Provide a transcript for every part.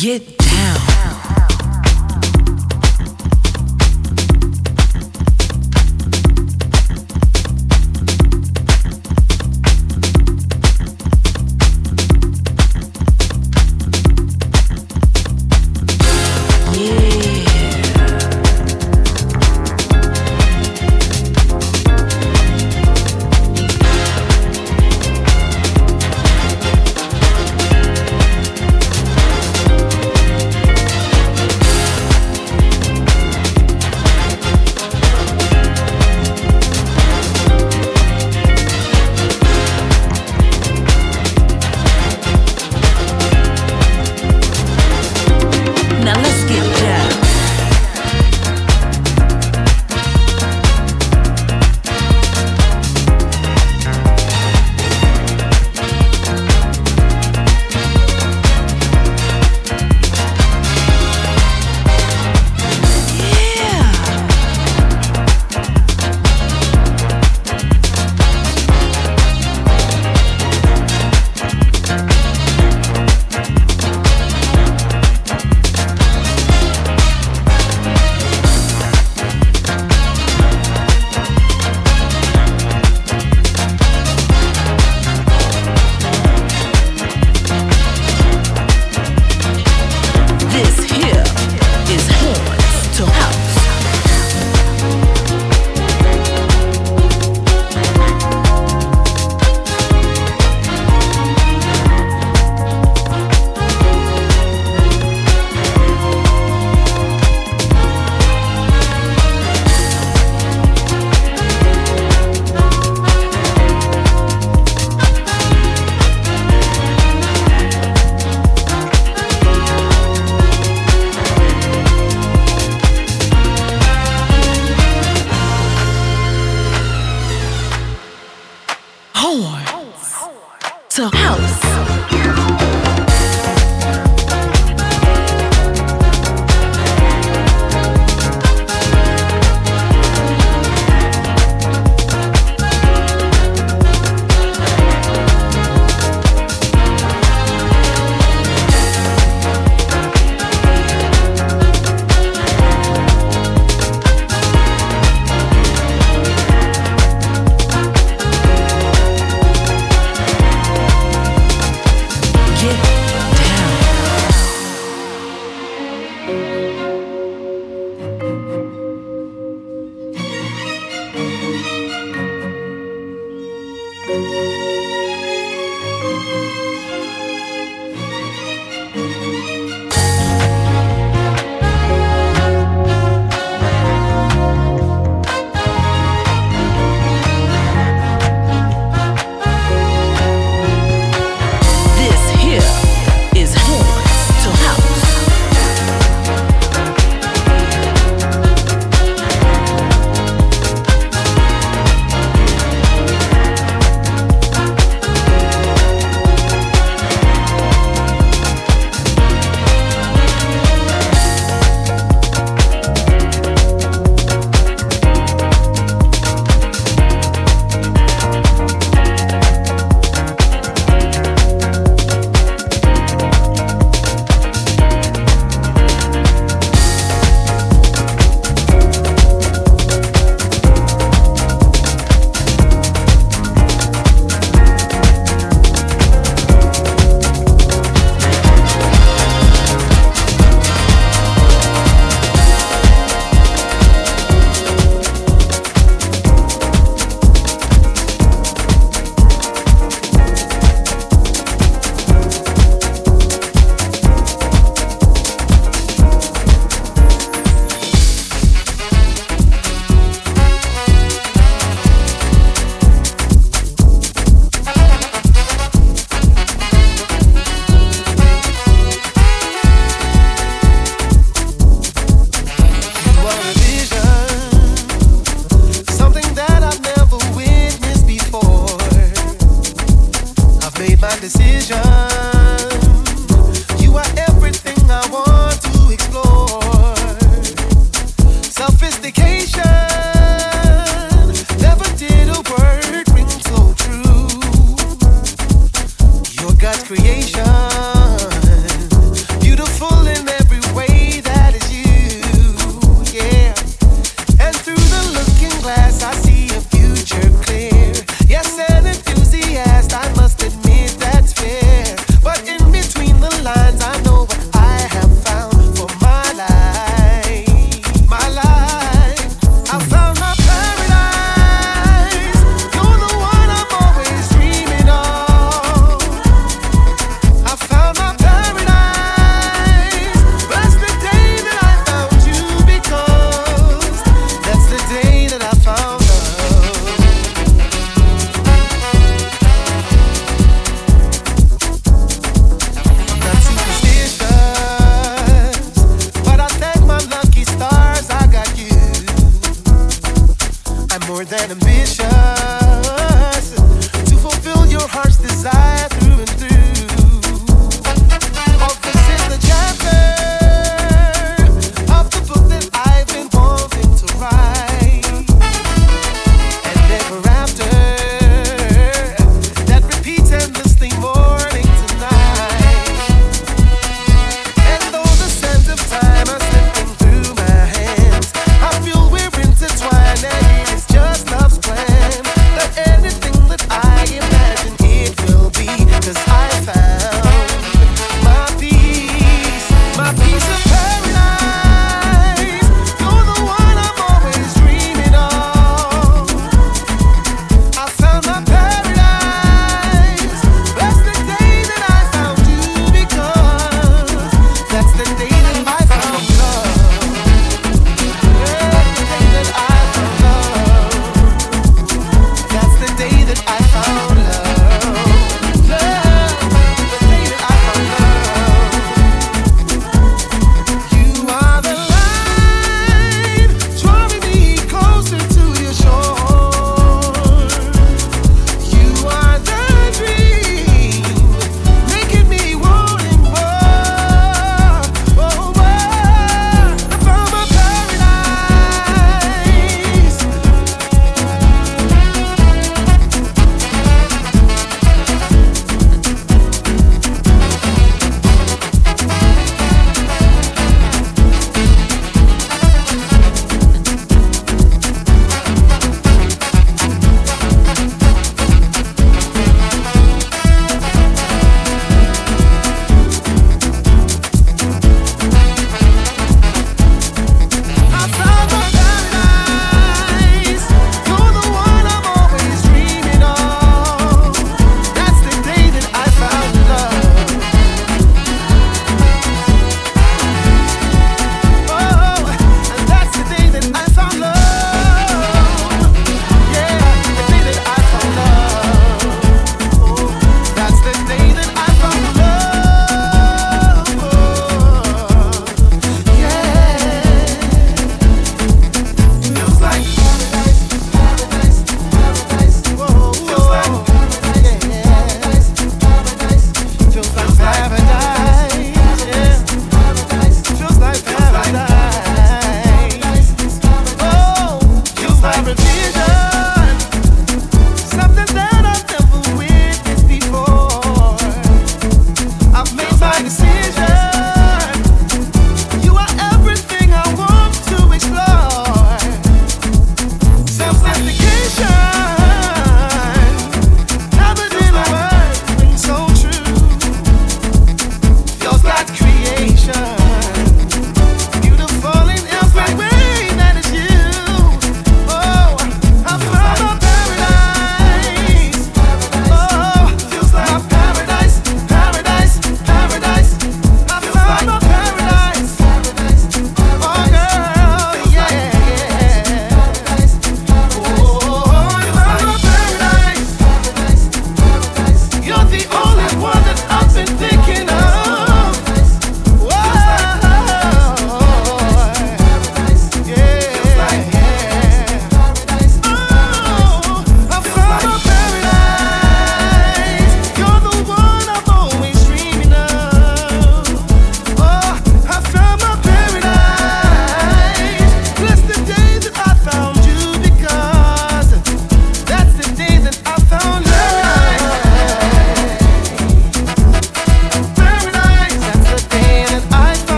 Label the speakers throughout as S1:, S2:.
S1: Get down.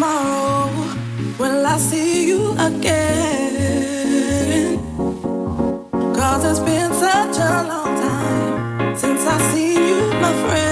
S2: tomorrow will I see you again? Cause it's been such a long time since
S3: I seen
S2: you, my friend.